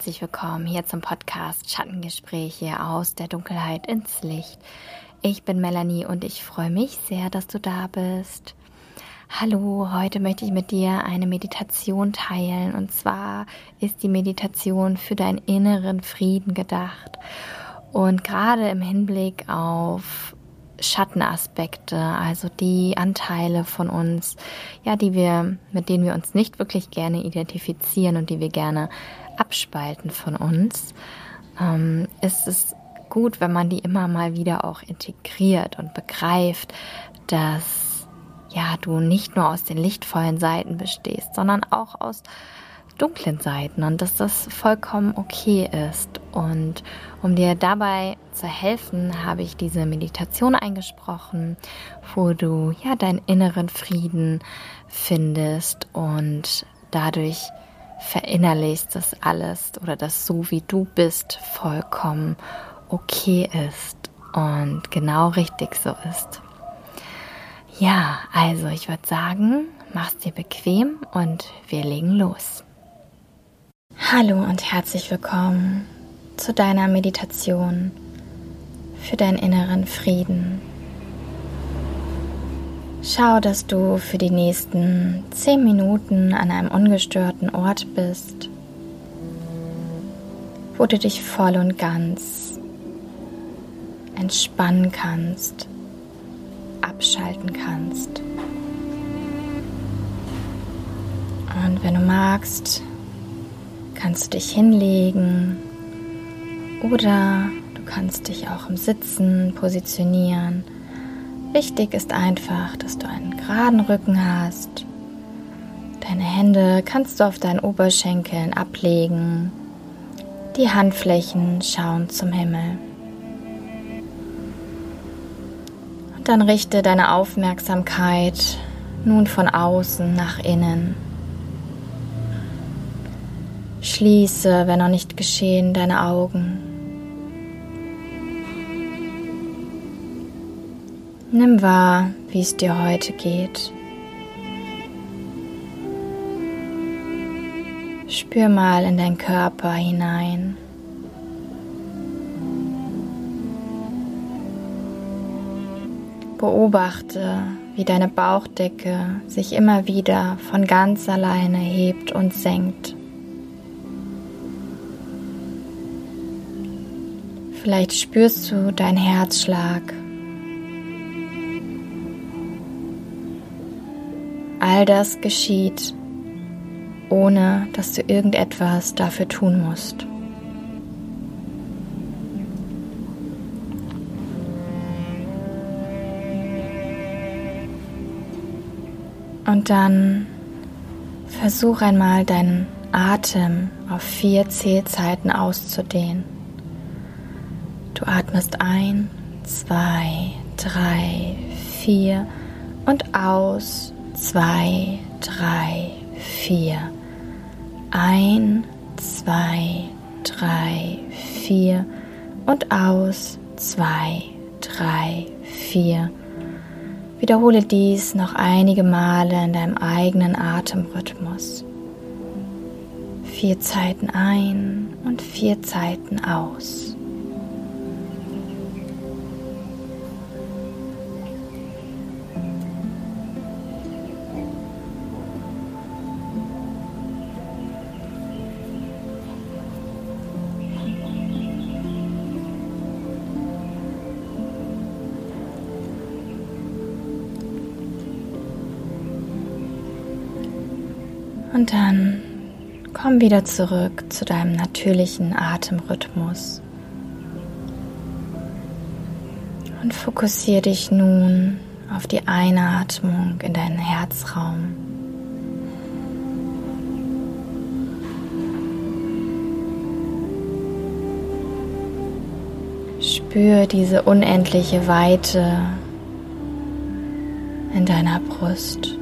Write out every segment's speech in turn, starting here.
herzlich willkommen hier zum Podcast Schattengespräche aus der Dunkelheit ins Licht. Ich bin Melanie und ich freue mich sehr, dass du da bist. Hallo, heute möchte ich mit dir eine Meditation teilen und zwar ist die Meditation für deinen inneren Frieden gedacht. Und gerade im Hinblick auf Schattenaspekte, also die Anteile von uns, ja, die wir, mit denen wir uns nicht wirklich gerne identifizieren und die wir gerne abspalten von uns, ähm, ist es gut, wenn man die immer mal wieder auch integriert und begreift, dass ja, du nicht nur aus den lichtvollen Seiten bestehst, sondern auch aus dunklen Seiten und dass das vollkommen okay ist. Und um dir dabei zu helfen, habe ich diese Meditation eingesprochen, wo du ja deinen inneren Frieden findest und dadurch verinnerlichst, dass alles oder dass so wie du bist vollkommen okay ist und genau richtig so ist. Ja, also ich würde sagen, mach's dir bequem und wir legen los. Hallo und herzlich willkommen zu deiner Meditation für deinen inneren Frieden. Schau, dass du für die nächsten zehn Minuten an einem ungestörten Ort bist, wo du dich voll und ganz entspannen kannst, abschalten kannst. Und wenn du magst, kannst du dich hinlegen oder du kannst dich auch im Sitzen positionieren. Wichtig ist einfach, dass du einen geraden Rücken hast. Deine Hände kannst du auf deinen Oberschenkeln ablegen. Die Handflächen schauen zum Himmel. Und dann richte deine Aufmerksamkeit nun von außen nach innen. Schließe, wenn noch nicht geschehen, deine Augen. Nimm wahr, wie es dir heute geht. Spür mal in deinen Körper hinein. Beobachte, wie deine Bauchdecke sich immer wieder von ganz alleine hebt und senkt. Vielleicht spürst du deinen Herzschlag. All das geschieht, ohne dass du irgendetwas dafür tun musst. Und dann versuch einmal deinen Atem auf vier Zählzeiten auszudehnen. Du atmest ein, zwei, drei, vier und aus, zwei, drei, vier. Ein, zwei, drei, vier und aus, zwei, drei, vier. Wiederhole dies noch einige Male in deinem eigenen Atemrhythmus. Vier Zeiten ein und vier Zeiten aus. Und dann komm wieder zurück zu deinem natürlichen Atemrhythmus. Und fokussiere dich nun auf die Einatmung in deinen Herzraum. Spür diese unendliche Weite in deiner Brust.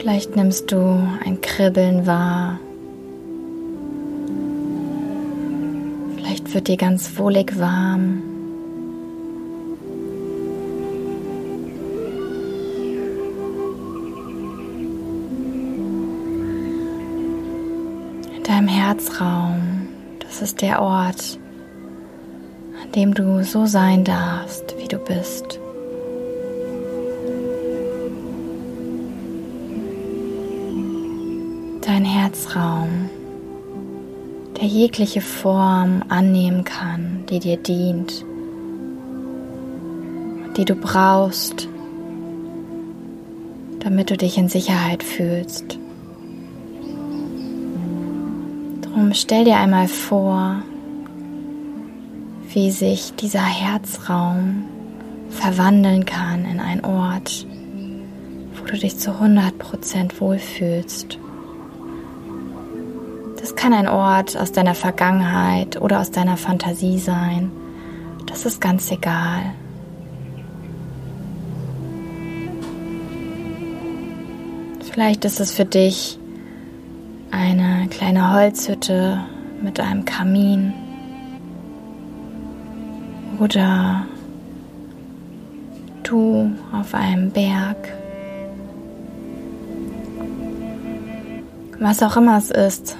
Vielleicht nimmst du ein Kribbeln wahr. Vielleicht wird dir ganz wohlig warm. In deinem Herzraum, das ist der Ort, an dem du so sein darfst, wie du bist. Dein Herzraum, der jegliche Form annehmen kann, die dir dient, die du brauchst, damit du dich in Sicherheit fühlst. Drum stell dir einmal vor, wie sich dieser Herzraum verwandeln kann in einen Ort, wo du dich zu 100% wohlfühlst. Das kann ein Ort aus deiner Vergangenheit oder aus deiner Fantasie sein. Das ist ganz egal. Vielleicht ist es für dich eine kleine Holzhütte mit einem Kamin oder du auf einem Berg. Was auch immer es ist,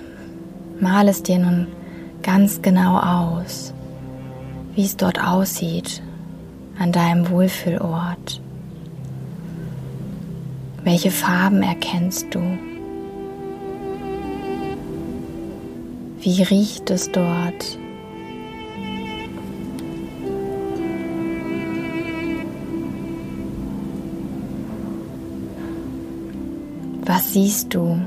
mal es dir nun ganz genau aus, wie es dort aussieht an deinem Wohlfühlort. Welche Farben erkennst du? Wie riecht es dort? Was siehst du?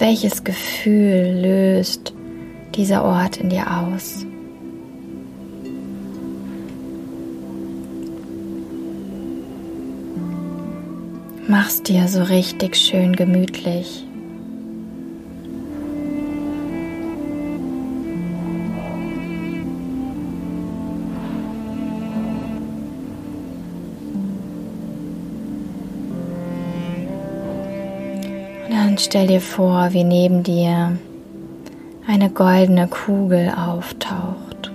Welches Gefühl löst dieser Ort in dir aus? Mach's dir so richtig schön gemütlich. Stell dir vor, wie neben dir eine goldene Kugel auftaucht.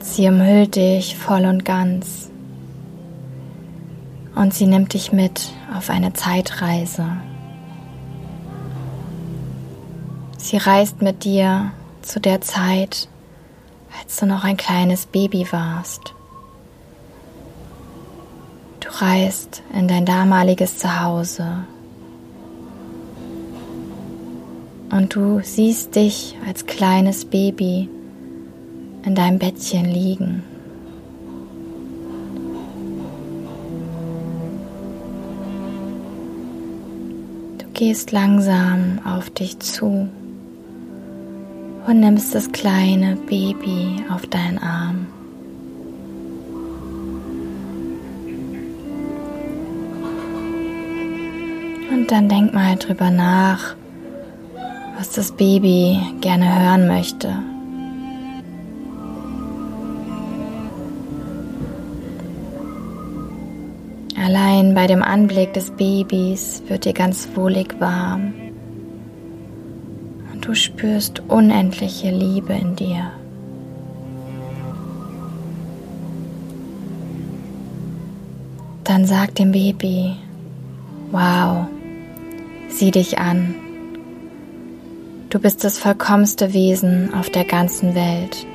Sie umhüllt dich voll und ganz und sie nimmt dich mit auf eine Zeitreise. Sie reist mit dir zu der Zeit, als du noch ein kleines Baby warst. Du reist in dein damaliges Zuhause und du siehst dich als kleines Baby in deinem Bettchen liegen. gehst langsam auf dich zu und nimmst das kleine Baby auf deinen Arm. Und dann denk mal drüber nach, was das Baby gerne hören möchte. Allein bei dem Anblick des Babys wird dir ganz wohlig warm und du spürst unendliche Liebe in dir. Dann sag dem Baby, wow, sieh dich an. Du bist das vollkommenste Wesen auf der ganzen Welt.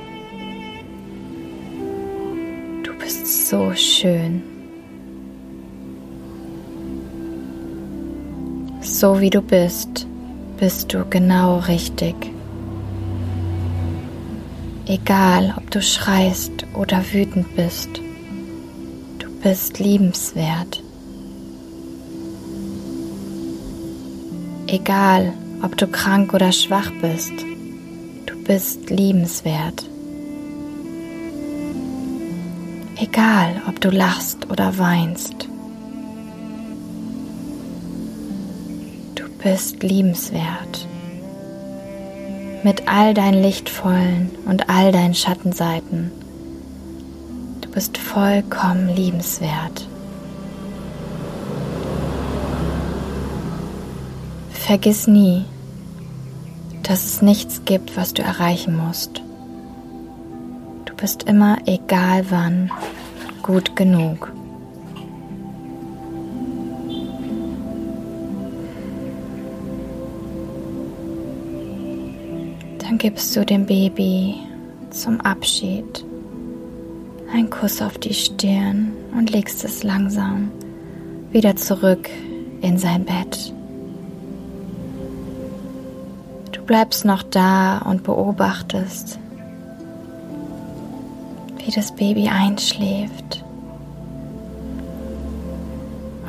Du bist so schön. So wie du bist, bist du genau richtig. Egal, ob du schreist oder wütend bist, du bist liebenswert. Egal, ob du krank oder schwach bist, du bist liebenswert. Egal, ob du lachst oder weinst, bist liebenswert. Mit all deinen lichtvollen und all deinen Schattenseiten. Du bist vollkommen liebenswert. Vergiss nie, dass es nichts gibt, was du erreichen musst. Du bist immer, egal wann, gut genug. Dann gibst du dem Baby zum Abschied einen Kuss auf die Stirn und legst es langsam wieder zurück in sein Bett. Du bleibst noch da und beobachtest, wie das Baby einschläft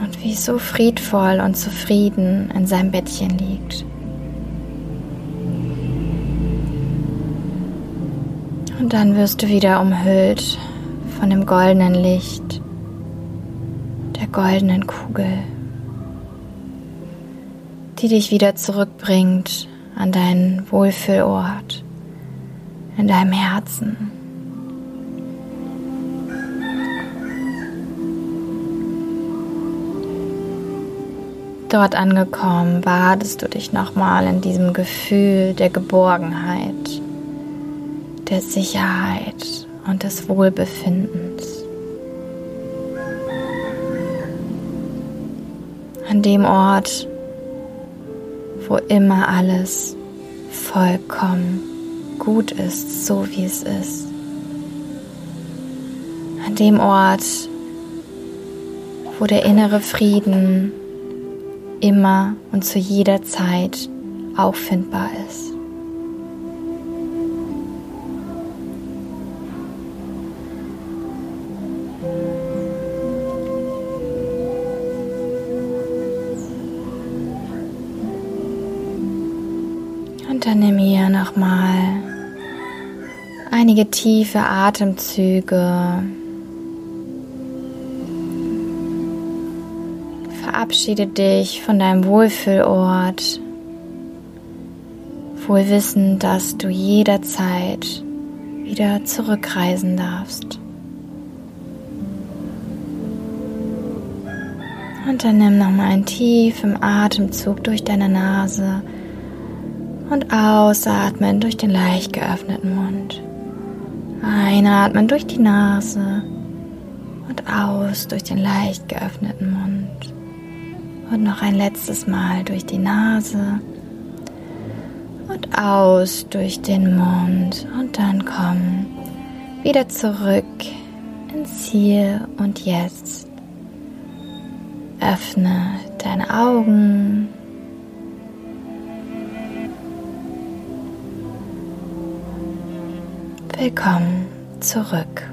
und wie so friedvoll und zufrieden in seinem Bettchen liegt. Und dann wirst du wieder umhüllt von dem goldenen Licht, der goldenen Kugel, die dich wieder zurückbringt an deinen Wohlfühlort, in deinem Herzen. Dort angekommen, badest du dich nochmal in diesem Gefühl der Geborgenheit, der Sicherheit und des Wohlbefindens. An dem Ort, wo immer alles vollkommen gut ist, so wie es ist. An dem Ort, wo der innere Frieden immer und zu jeder Zeit auffindbar ist. Einige tiefe Atemzüge. Verabschiede dich von deinem Wohlfühlort, wohl wissend, dass du jederzeit wieder zurückreisen darfst. Und dann nimm nochmal einen tiefen Atemzug durch deine Nase und ausatmen durch den leicht geöffneten Mund. Einatmen durch die Nase und aus durch den leicht geöffneten Mund. Und noch ein letztes Mal durch die Nase und aus durch den Mund. Und dann komm wieder zurück ins Hier und Jetzt. Öffne deine Augen Willkommen zurück.